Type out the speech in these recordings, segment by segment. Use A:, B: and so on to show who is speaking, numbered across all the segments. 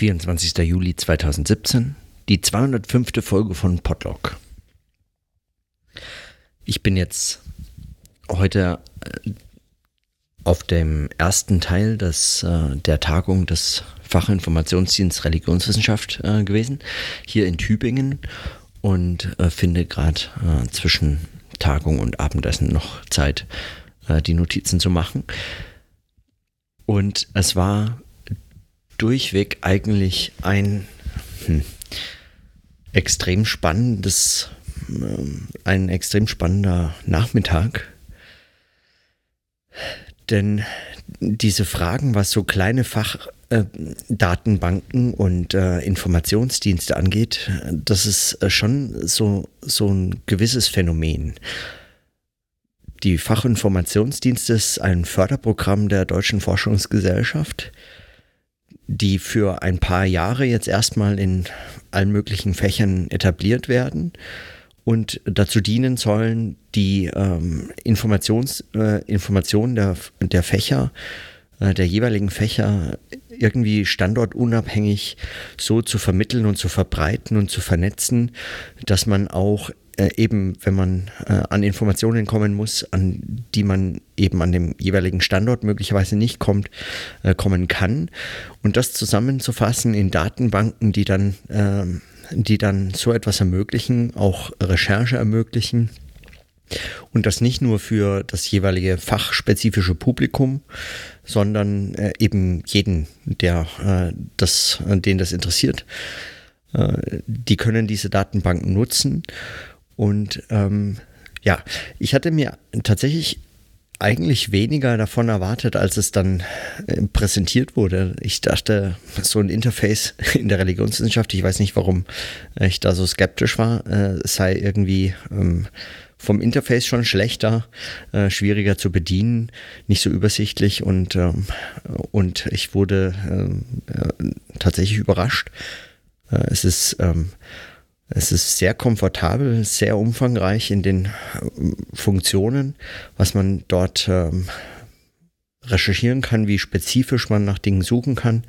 A: 24. Juli 2017, die 205. Folge von Podlog. Ich bin jetzt heute äh, auf dem ersten Teil des, äh, der Tagung des Fachinformationsdienst Religionswissenschaft äh, gewesen, hier in Tübingen und finde gerade zwischen Tagung und Abendessen noch Zeit, die Notizen zu machen. Und es war durchweg eigentlich ein hm, extrem spannendes, äh, ein extrem spannender Nachmittag. Denn diese Fragen, was so kleine Fachdatenbanken äh, und äh, Informationsdienste angeht, das ist äh, schon so, so ein gewisses Phänomen. Die Fachinformationsdienste ist ein Förderprogramm der Deutschen Forschungsgesellschaft die für ein paar Jahre jetzt erstmal in allen möglichen Fächern etabliert werden und dazu dienen sollen, die ähm, Informations, äh, Informationen der, der Fächer, äh, der jeweiligen Fächer irgendwie standortunabhängig so zu vermitteln und zu verbreiten und zu vernetzen, dass man auch äh, eben, wenn man äh, an Informationen kommen muss, an die man eben an dem jeweiligen Standort möglicherweise nicht kommt, äh, kommen kann. Und das zusammenzufassen in Datenbanken, die dann, ähm, die dann so etwas ermöglichen, auch Recherche ermöglichen. Und das nicht nur für das jeweilige fachspezifische Publikum, sondern äh, eben jeden, der äh, das, den das interessiert. Die können diese Datenbanken nutzen und ähm, ja, ich hatte mir tatsächlich eigentlich weniger davon erwartet, als es dann äh, präsentiert wurde. Ich dachte, so ein Interface in der Religionswissenschaft, ich weiß nicht, warum ich da so skeptisch war, äh, sei irgendwie ähm, vom Interface schon schlechter, äh, schwieriger zu bedienen, nicht so übersichtlich und, ähm, und ich wurde ähm, äh, tatsächlich überrascht. Es ist ähm, es ist sehr komfortabel, sehr umfangreich in den äh, Funktionen, was man dort ähm, recherchieren kann, wie spezifisch man nach Dingen suchen kann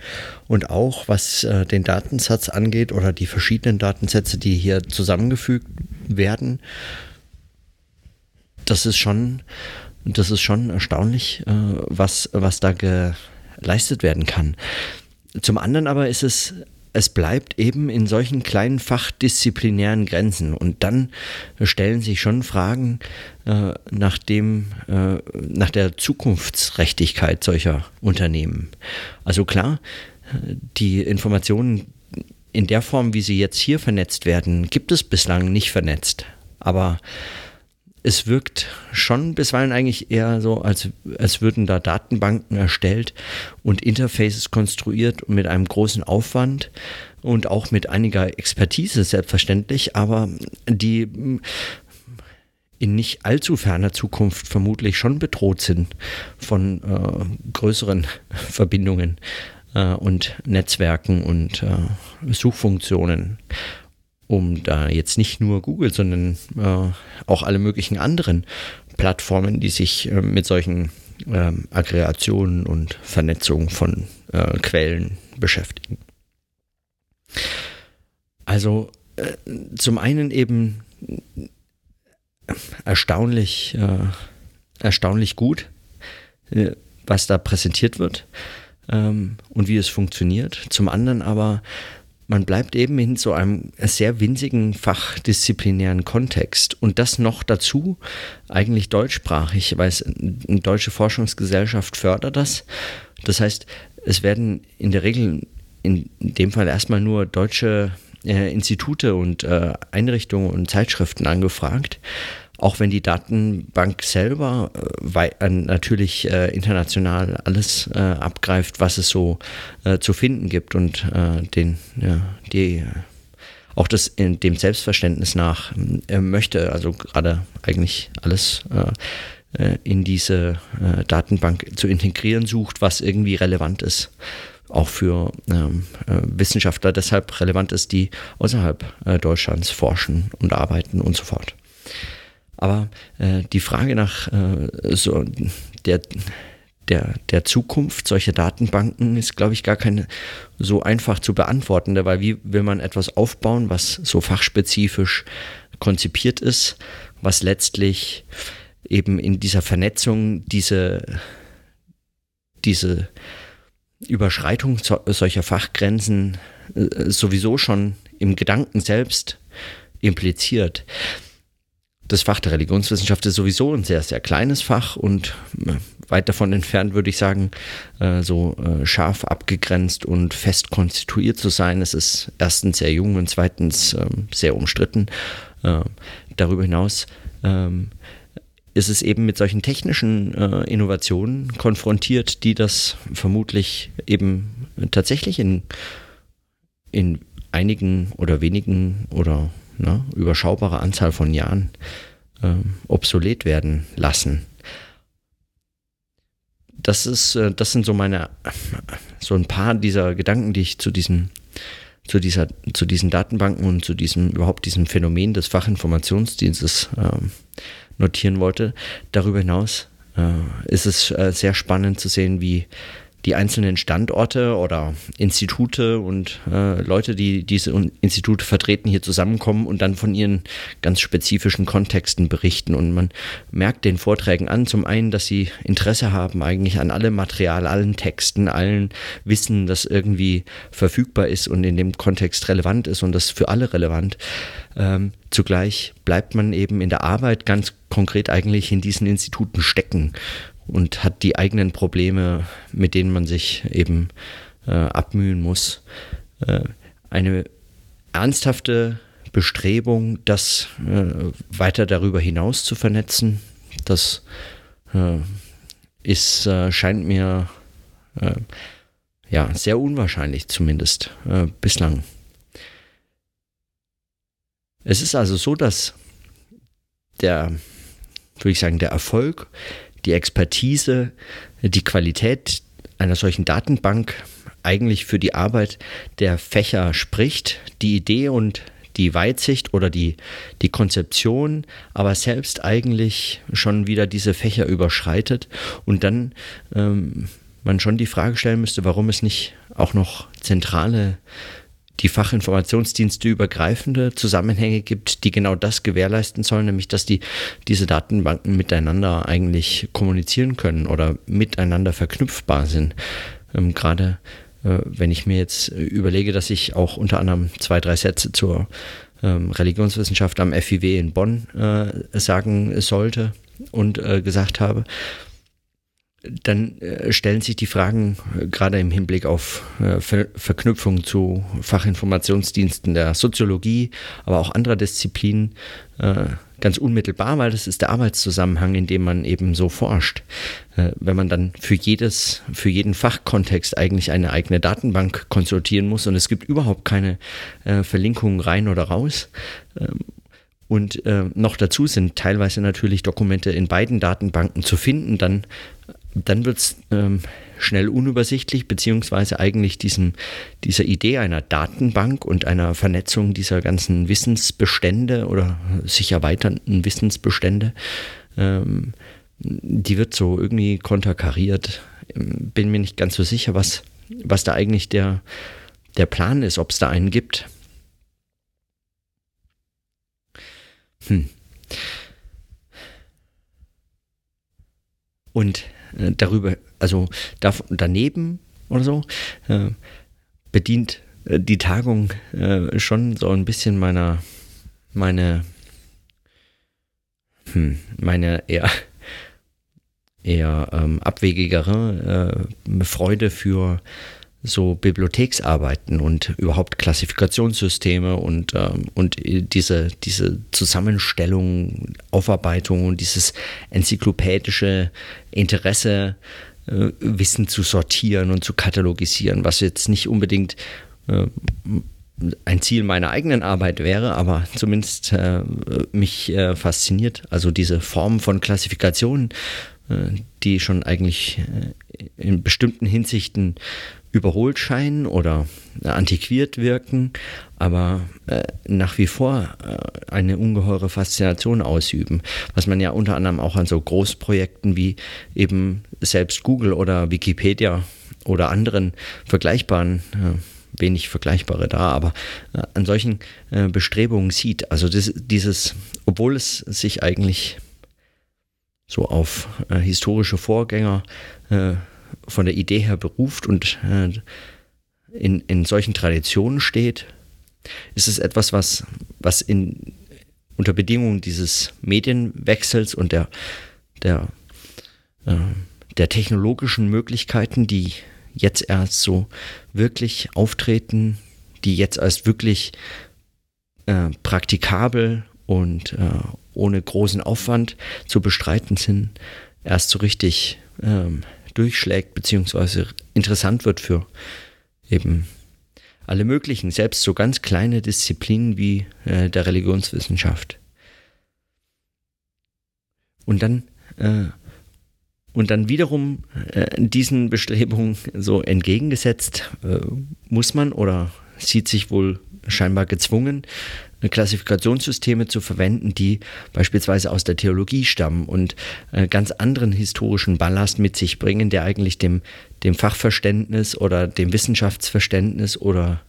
A: und auch was äh, den Datensatz angeht oder die verschiedenen Datensätze, die hier zusammengefügt werden. Das ist schon, das ist schon erstaunlich, äh, was, was da geleistet werden kann. Zum anderen aber ist es es bleibt eben in solchen kleinen fachdisziplinären Grenzen. Und dann stellen sich schon Fragen äh, nach, dem, äh, nach der Zukunftsträchtigkeit solcher Unternehmen. Also klar, die Informationen in der Form, wie sie jetzt hier vernetzt werden, gibt es bislang nicht vernetzt. Aber es wirkt schon bisweilen eigentlich eher so, als, als würden da Datenbanken erstellt und Interfaces konstruiert mit einem großen Aufwand und auch mit einiger Expertise selbstverständlich, aber die in nicht allzu ferner Zukunft vermutlich schon bedroht sind von äh, größeren Verbindungen äh, und Netzwerken und äh, Suchfunktionen um da jetzt nicht nur Google, sondern äh, auch alle möglichen anderen Plattformen, die sich äh, mit solchen äh, Aggregationen und Vernetzung von äh, Quellen beschäftigen. Also äh, zum einen eben erstaunlich, äh, erstaunlich gut, was da präsentiert wird ähm, und wie es funktioniert. Zum anderen aber man bleibt eben in so einem sehr winzigen fachdisziplinären Kontext und das noch dazu eigentlich deutschsprachig, weil es eine deutsche Forschungsgesellschaft fördert das. Das heißt, es werden in der Regel in dem Fall erstmal nur deutsche äh, Institute und äh, Einrichtungen und Zeitschriften angefragt auch wenn die Datenbank selber äh, natürlich äh, international alles äh, abgreift, was es so äh, zu finden gibt und äh, den, ja, die auch das in dem Selbstverständnis nach äh, möchte, also gerade eigentlich alles in diese Datenbank zu integrieren sucht, was irgendwie relevant ist auch für ähm, Wissenschaftler deshalb relevant ist, die außerhalb äh, Deutschlands forschen und arbeiten und so fort. Aber äh, die Frage nach äh, so der, der, der Zukunft solcher Datenbanken ist, glaube ich, gar keine so einfach zu beantwortende, weil wie will man etwas aufbauen, was so fachspezifisch konzipiert ist, was letztlich eben in dieser Vernetzung diese, diese Überschreitung solcher Fachgrenzen äh, sowieso schon im Gedanken selbst impliziert. Das Fach der Religionswissenschaft ist sowieso ein sehr, sehr kleines Fach und äh, weit davon entfernt, würde ich sagen, äh, so scharf abgegrenzt und fest konstituiert zu sein. Es ist erstens sehr jung und zweitens ähm, sehr umstritten. Darüber hinaus ähm, ist es eben mit solchen technischen äh, Innovationen konfrontiert, die das vermutlich eben tatsächlich in, in einigen oder wenigen oder ne, überschaubare Anzahl von Jahren äh, obsolet werden lassen. Das ist, äh, das sind so meine, so ein paar dieser Gedanken, die ich zu diesen, zu dieser, zu diesen Datenbanken und zu diesem, überhaupt diesem Phänomen des Fachinformationsdienstes ähm, notieren wollte. Darüber hinaus äh, ist es äh, sehr spannend zu sehen, wie die einzelnen Standorte oder Institute und äh, Leute, die diese Institute vertreten, hier zusammenkommen und dann von ihren ganz spezifischen Kontexten berichten. Und man merkt den Vorträgen an, zum einen, dass sie Interesse haben eigentlich an allem Material, allen Texten, allen Wissen, das irgendwie verfügbar ist und in dem Kontext relevant ist und das für alle relevant. Ähm, zugleich bleibt man eben in der Arbeit ganz konkret eigentlich in diesen Instituten stecken und hat die eigenen Probleme, mit denen man sich eben äh, abmühen muss. Äh, eine ernsthafte Bestrebung, das äh, weiter darüber hinaus zu vernetzen, das äh, ist, äh, scheint mir äh, ja sehr unwahrscheinlich zumindest bislang. Es ist also so, dass der, würde ich sagen, der Erfolg die Expertise, die Qualität einer solchen Datenbank eigentlich für die Arbeit der Fächer spricht, die Idee und die Weitsicht oder die, die Konzeption, aber selbst eigentlich schon wieder diese Fächer überschreitet. Und dann ähm, man schon die Frage stellen müsste, warum es nicht auch noch zentrale die Fachinformationsdienste übergreifende Zusammenhänge gibt, die genau das gewährleisten sollen, nämlich dass die, diese Datenbanken miteinander eigentlich kommunizieren können oder miteinander verknüpfbar sind. Ähm, Gerade äh, wenn ich mir jetzt überlege, dass ich auch unter anderem zwei, drei Sätze zur ähm, Religionswissenschaft am FIW in Bonn äh, sagen sollte und äh, gesagt habe, dann äh, stellen sich die Fragen äh, gerade im Hinblick auf äh, Ver Verknüpfung zu Fachinformationsdiensten der Soziologie, aber auch anderer Disziplinen ganz unmittelbar, weil das ist der Arbeitszusammenhang, in dem man eben so forscht. Wenn man dann für jedes, für jeden Fachkontext eigentlich eine eigene Datenbank konsultieren muss und es gibt überhaupt keine Verlinkungen rein oder raus, ähm, und äh, noch dazu sind teilweise natürlich Dokumente in beiden Datenbanken zu finden, dann dann wird es ähm, schnell unübersichtlich, beziehungsweise eigentlich diesem, dieser Idee einer Datenbank und einer Vernetzung dieser ganzen Wissensbestände oder sich erweiternden Wissensbestände, ähm, die wird so irgendwie konterkariert. Bin mir nicht ganz so sicher, was, was da eigentlich der, der Plan ist, ob es da einen gibt. Hm. Und äh, darüber, also da, daneben oder so, äh, bedient äh, die Tagung schon so ein bisschen meiner, meine, hm, meine eher, eher ähm, abwegigere Freude für so Bibliotheksarbeiten und überhaupt Klassifikationssysteme und, ähm, und diese, diese Zusammenstellung, Aufarbeitung und dieses enzyklopädische Interesse, äh, Wissen zu sortieren und zu katalogisieren, was jetzt nicht unbedingt äh, ein Ziel meiner eigenen Arbeit wäre, aber zumindest äh, mich äh, fasziniert. Also diese Form von Klassifikation die schon eigentlich äh, in bestimmten Hinsichten überholt scheinen oder antiquiert wirken, aber äh, nach wie vor äh, eine ungeheure Faszination ausüben, was man ja unter anderem auch an so Großprojekten wie eben selbst Google oder Wikipedia oder anderen vergleichbaren äh, wenig Vergleichbare da, aber äh, an solchen äh, Bestrebungen sieht. Also das, dieses, obwohl es sich eigentlich so auf äh, historische Vorgänger äh, von der Idee her beruft und äh, in, in solchen Traditionen steht, ist es etwas, was, was in, unter Bedingungen dieses Medienwechsels und der, der, äh, der technologischen Möglichkeiten, die jetzt erst so wirklich auftreten, die jetzt erst wirklich äh, praktikabel und äh, ohne großen Aufwand zu bestreiten sind, erst so richtig ähm, durchschlägt, beziehungsweise interessant wird für eben alle möglichen, selbst so ganz kleine Disziplinen wie äh, der Religionswissenschaft. Und dann äh, und dann wiederum äh, diesen Bestrebungen so entgegengesetzt äh, muss man oder sieht sich wohl scheinbar gezwungen, Klassifikationssysteme zu verwenden, die beispielsweise aus der Theologie stammen und äh, ganz anderen historischen Ballast mit sich bringen, der eigentlich dem, dem Fachverständnis oder dem Wissenschaftsverständnis oder,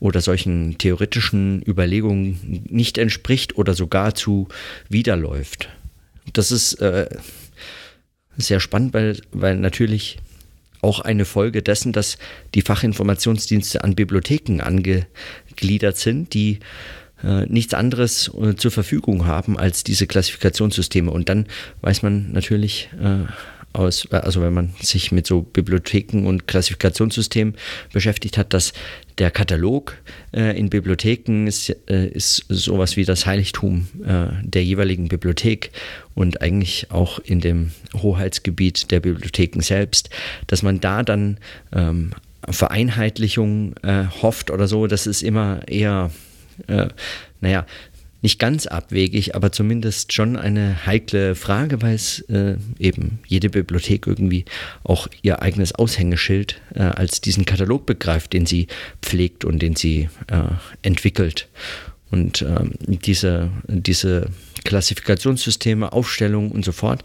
A: oder solchen theoretischen Überlegungen nicht entspricht oder sogar zu widerläuft. Das ist äh, sehr spannend, weil, weil natürlich auch eine Folge dessen, dass die Fachinformationsdienste an Bibliotheken angegliedert sind, die äh, nichts anderes äh, zur Verfügung haben als diese Klassifikationssysteme. Und dann weiß man natürlich äh, aus, also wenn man sich mit so Bibliotheken und Klassifikationssystemen beschäftigt hat, dass der Katalog äh, in Bibliotheken ist, äh, ist sowas wie das Heiligtum äh, der jeweiligen Bibliothek und eigentlich auch in dem Hoheitsgebiet der Bibliotheken selbst, dass man da dann ähm, Vereinheitlichung äh, hofft oder so, das ist immer eher, äh, naja, nicht ganz abwegig, aber zumindest schon eine heikle Frage, weil es äh, eben jede Bibliothek irgendwie auch ihr eigenes Aushängeschild äh, als diesen Katalog begreift, den sie pflegt und den sie äh, entwickelt. Und ähm, diese, diese Klassifikationssysteme, Aufstellungen und so fort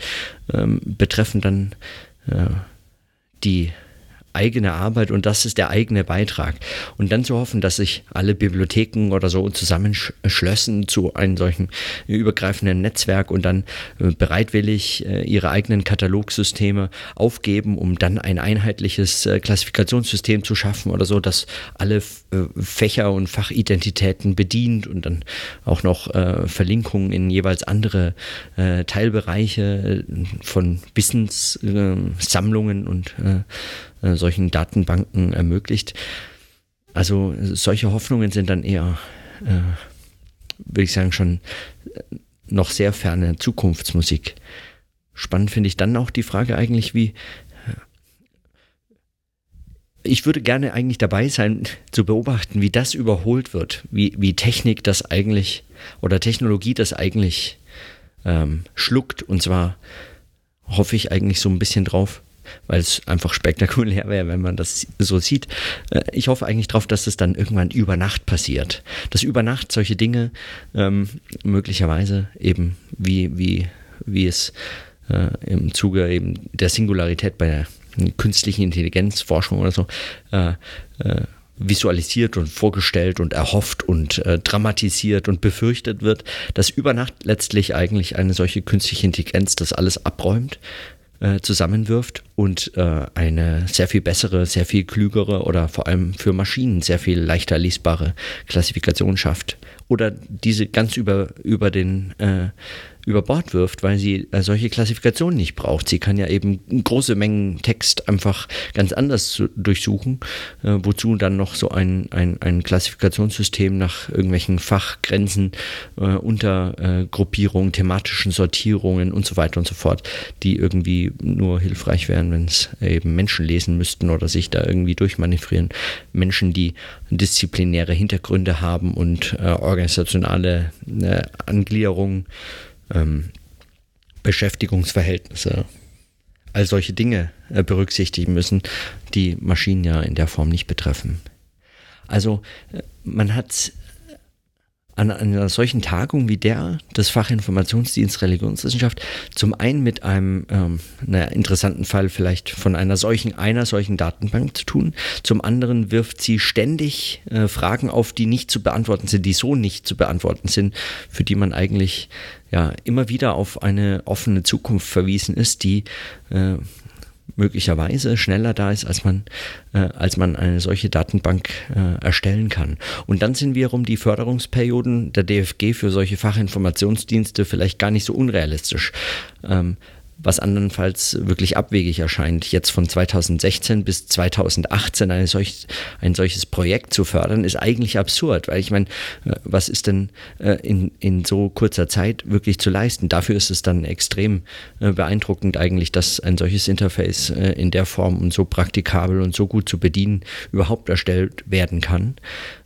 A: ähm, betreffen dann äh, die eigene Arbeit und das ist der eigene Beitrag. Und dann zu hoffen, dass sich alle Bibliotheken oder so zusammenschlössen zu einem solchen übergreifenden Netzwerk und dann äh, bereitwillig äh, ihre eigenen Katalogsysteme aufgeben, um dann ein einheitliches äh, Klassifikationssystem zu schaffen oder so, das alle Fächer und Fachidentitäten bedient und dann auch noch Verlinkungen in jeweils andere Teilbereiche von Wissenssammlungen und äh, solchen Datenbanken ermöglicht. Also solche Hoffnungen sind dann eher, äh, würde ich sagen, schon äh, noch sehr ferne Zukunftsmusik. Spannend finde ich dann auch die Frage eigentlich, wie äh, ich würde gerne eigentlich dabei sein, zu beobachten, wie das überholt wird, wie, wie Technik das eigentlich oder Technologie das eigentlich ähm, schluckt. Und zwar hoffe ich eigentlich so ein bisschen drauf, weil es einfach spektakulär wäre, wenn man das so sieht. Äh, ich hoffe eigentlich darauf, dass es dann irgendwann über Nacht passiert. Dass über Nacht solche Dinge ähm, möglicherweise eben wie, wie, wie es äh, im Zuge eben der Singularität bei der künstlichen Intelligenzforschung oder so äh, äh, visualisiert und vorgestellt und erhofft und äh, dramatisiert und befürchtet wird, dass über Nacht letztlich eigentlich eine solche künstliche Intelligenz das alles abräumt äh, zusammenwirft und äh, eine sehr viel bessere, sehr viel klügere oder vor allem für Maschinen sehr viel leichter lesbare Klassifikation schafft. Oder diese ganz über, über den äh, über Bord wirft, weil sie äh, solche Klassifikationen nicht braucht. Sie kann ja eben große Mengen Text einfach ganz anders zu, durchsuchen, äh, wozu dann noch so ein, ein, ein Klassifikationssystem nach irgendwelchen Fachgrenzen, äh, Untergruppierungen, thematischen Sortierungen und so weiter und so fort, die irgendwie nur hilfreich wären, wenn es eben Menschen lesen müssten oder sich da irgendwie durchmanövrieren. Menschen, die disziplinäre Hintergründe haben und äh, organisationale äh, Angliederungen ähm, Beschäftigungsverhältnisse all solche Dinge äh, berücksichtigen müssen, die Maschinen ja in der Form nicht betreffen. Also äh, man hat an einer solchen Tagung wie der des Fachinformationsdienst Religionswissenschaft zum einen mit einem ähm, naja, interessanten Fall vielleicht von einer solchen einer solchen Datenbank zu tun, zum anderen wirft sie ständig äh, Fragen auf, die nicht zu beantworten sind, die so nicht zu beantworten sind, für die man eigentlich ja immer wieder auf eine offene Zukunft verwiesen ist, die äh, möglicherweise schneller da ist, als man, äh, als man eine solche Datenbank äh, erstellen kann. Und dann sind wiederum die Förderungsperioden der DFG für solche Fachinformationsdienste vielleicht gar nicht so unrealistisch. Ähm, was andernfalls wirklich abwegig erscheint, jetzt von 2016 bis 2018 eine solch, ein solches Projekt zu fördern, ist eigentlich absurd, weil ich meine, äh, was ist denn äh, in, in so kurzer Zeit wirklich zu leisten? Dafür ist es dann extrem äh, beeindruckend eigentlich, dass ein solches Interface in der Form und so praktikabel und so gut zu bedienen überhaupt erstellt werden kann.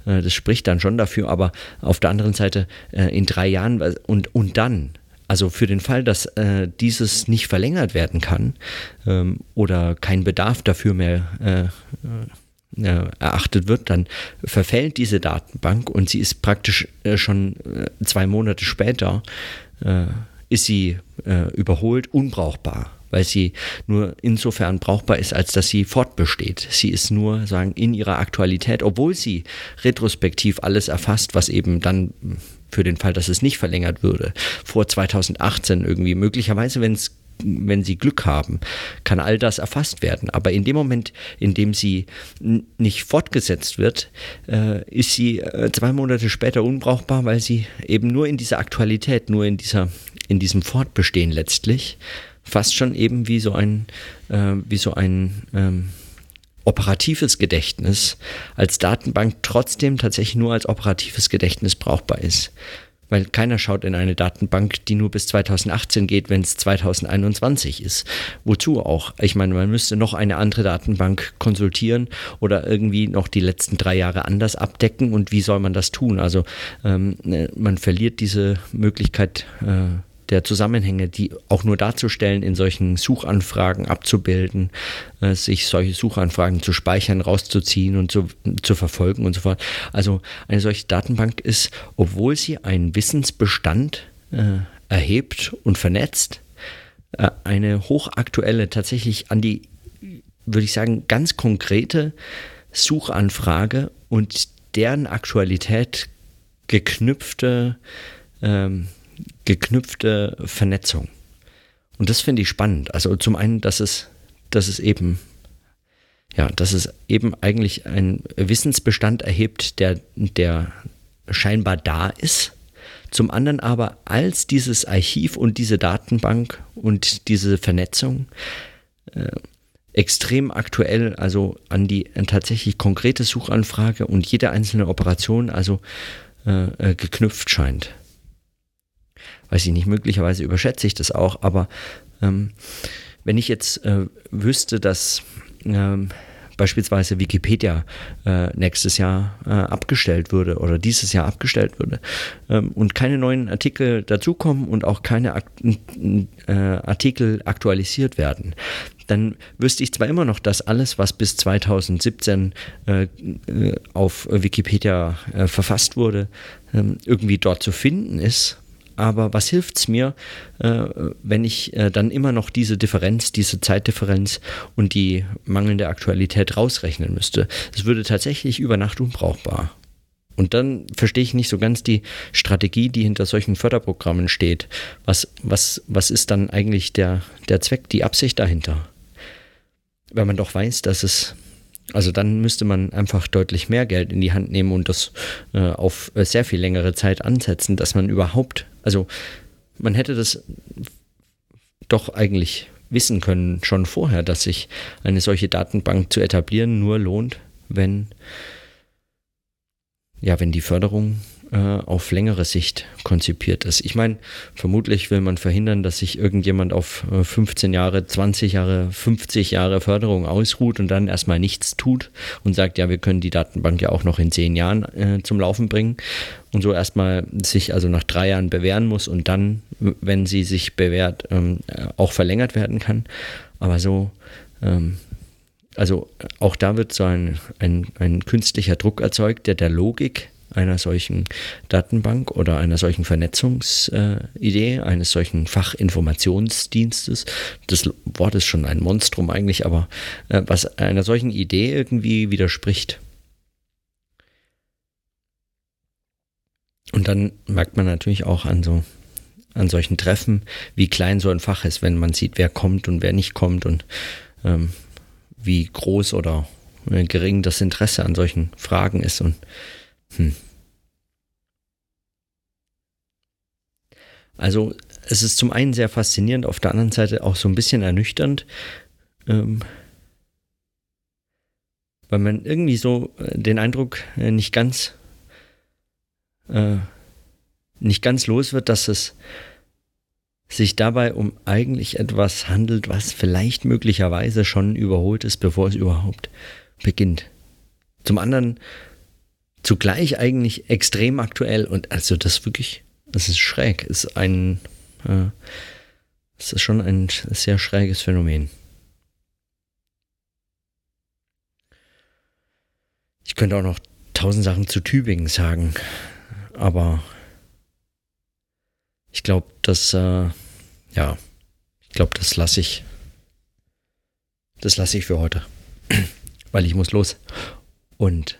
A: Das spricht dann schon dafür, aber auf der anderen Seite in drei Jahren und, und dann also für den Fall, dass äh, dieses nicht verlängert werden kann ähm, oder kein Bedarf dafür mehr äh, äh, erachtet wird, dann verfällt diese Datenbank und sie ist praktisch äh, schon äh, zwei Monate später, äh, ist sie überholt, unbrauchbar weil sie nur insofern brauchbar ist, als dass sie fortbesteht. Sie ist nur sagen in ihrer Aktualität, obwohl sie retrospektiv alles erfasst, was eben dann für den Fall, dass es nicht verlängert würde, vor 2018 irgendwie. Möglicherweise, wenn wenn sie Glück haben, kann all das erfasst werden. Aber in dem Moment, in dem sie nicht fortgesetzt wird, äh, ist sie äh, zwei Monate später unbrauchbar, weil sie eben nur in dieser Aktualität, nur in dieser, in diesem Fortbestehen letztlich, fast schon eben wie so ein, äh, wie so ein ähm, operatives Gedächtnis als Datenbank trotzdem tatsächlich nur als operatives Gedächtnis brauchbar ist. Weil keiner schaut in eine Datenbank, die nur bis 2018 geht, wenn es 2021 ist. Wozu auch? Ich meine, man müsste noch eine andere Datenbank konsultieren oder irgendwie noch die letzten drei Jahre anders abdecken. Und wie soll man das tun? Also ähm, äh, man verliert diese Möglichkeit, äh, der Zusammenhänge, die auch nur darzustellen, in solchen Suchanfragen abzubilden, äh, sich solche Suchanfragen zu speichern, rauszuziehen und zu, zu verfolgen und so fort. Also eine solche Datenbank ist, obwohl sie einen Wissensbestand äh, erhebt und vernetzt, äh, eine hochaktuelle, tatsächlich an die, würde ich sagen, ganz konkrete Suchanfrage und deren Aktualität geknüpfte ähm, geknüpfte Vernetzung. Und das finde ich spannend. Also zum einen, dass es, dass es eben, ja, dass es eben eigentlich einen Wissensbestand erhebt, der, der scheinbar da ist. Zum anderen aber als dieses Archiv und diese Datenbank und diese Vernetzung äh, extrem aktuell, also an die tatsächlich konkrete Suchanfrage und jede einzelne Operation also äh, äh geknüpft scheint weiß ich nicht, möglicherweise überschätze ich das auch, aber ähm, wenn ich jetzt äh, wüsste, dass ähm, beispielsweise Wikipedia äh, nächstes Jahr äh, abgestellt würde oder dieses Jahr abgestellt würde ähm, und keine neuen Artikel dazukommen und auch keine Ak äh, Artikel aktualisiert werden, dann wüsste ich zwar immer noch, dass alles, was bis 2017 äh, äh, auf Wikipedia äh, verfasst wurde, ähm, irgendwie dort zu finden ist aber was hilft es mir, äh, wenn ich äh, dann immer noch diese Differenz, diese Zeitdifferenz und die mangelnde Aktualität rausrechnen müsste? Es würde tatsächlich über Nacht unbrauchbar. Und dann verstehe ich nicht so ganz die Strategie, die hinter solchen Förderprogrammen steht. Was, was, was ist dann eigentlich der, der Zweck, die Absicht dahinter? Wenn man doch weiß, dass es also dann müsste man einfach deutlich mehr Geld in die Hand nehmen und das äh, auf äh, sehr viel längere Zeit ansetzen, dass man überhaupt, also man hätte das doch eigentlich wissen können schon vorher, dass sich eine solche Datenbank zu etablieren nur lohnt, wenn ja, wenn die Förderung äh, auf längere Sicht konzipiert ist. Ich meine, vermutlich will man verhindern, dass sich irgendjemand auf 15 äh, Jahre, 20 Jahre, 50 Jahre Förderung ausruht und dann erstmal nichts tut und sagt, ja, wir können die Datenbank ja auch noch in 10 Jahren äh, zum Laufen bringen und so erstmal sich also nach drei Jahren bewähren muss und dann, wenn sie sich bewährt, ähm, auch verlängert werden kann. Aber so ähm, also auch da wird so ein, ein, ein künstlicher Druck erzeugt, der der Logik einer solchen Datenbank oder einer solchen Vernetzungsidee, eines solchen Fachinformationsdienstes, das Wort ist schon ein Monstrum eigentlich, aber äh, was einer solchen Idee irgendwie widerspricht. Und dann merkt man natürlich auch an so an solchen Treffen, wie klein so ein Fach ist, wenn man sieht, wer kommt und wer nicht kommt und ähm, wie groß oder äh, gering das Interesse an solchen Fragen ist und hm. Also es ist zum einen sehr faszinierend, auf der anderen Seite auch so ein bisschen ernüchternd, ähm, weil man irgendwie so äh, den Eindruck äh, nicht ganz äh, nicht ganz los wird, dass es sich dabei um eigentlich etwas handelt, was vielleicht möglicherweise schon überholt ist, bevor es überhaupt beginnt. Zum anderen zugleich eigentlich extrem aktuell und also das wirklich, das ist schräg, ist ein, äh, es ist schon ein sehr schräges Phänomen. Ich könnte auch noch tausend Sachen zu Tübingen sagen, aber ich glaube, das, äh, ja, ich glaube, das lasse ich, das lasse ich für heute, weil ich muss los. Und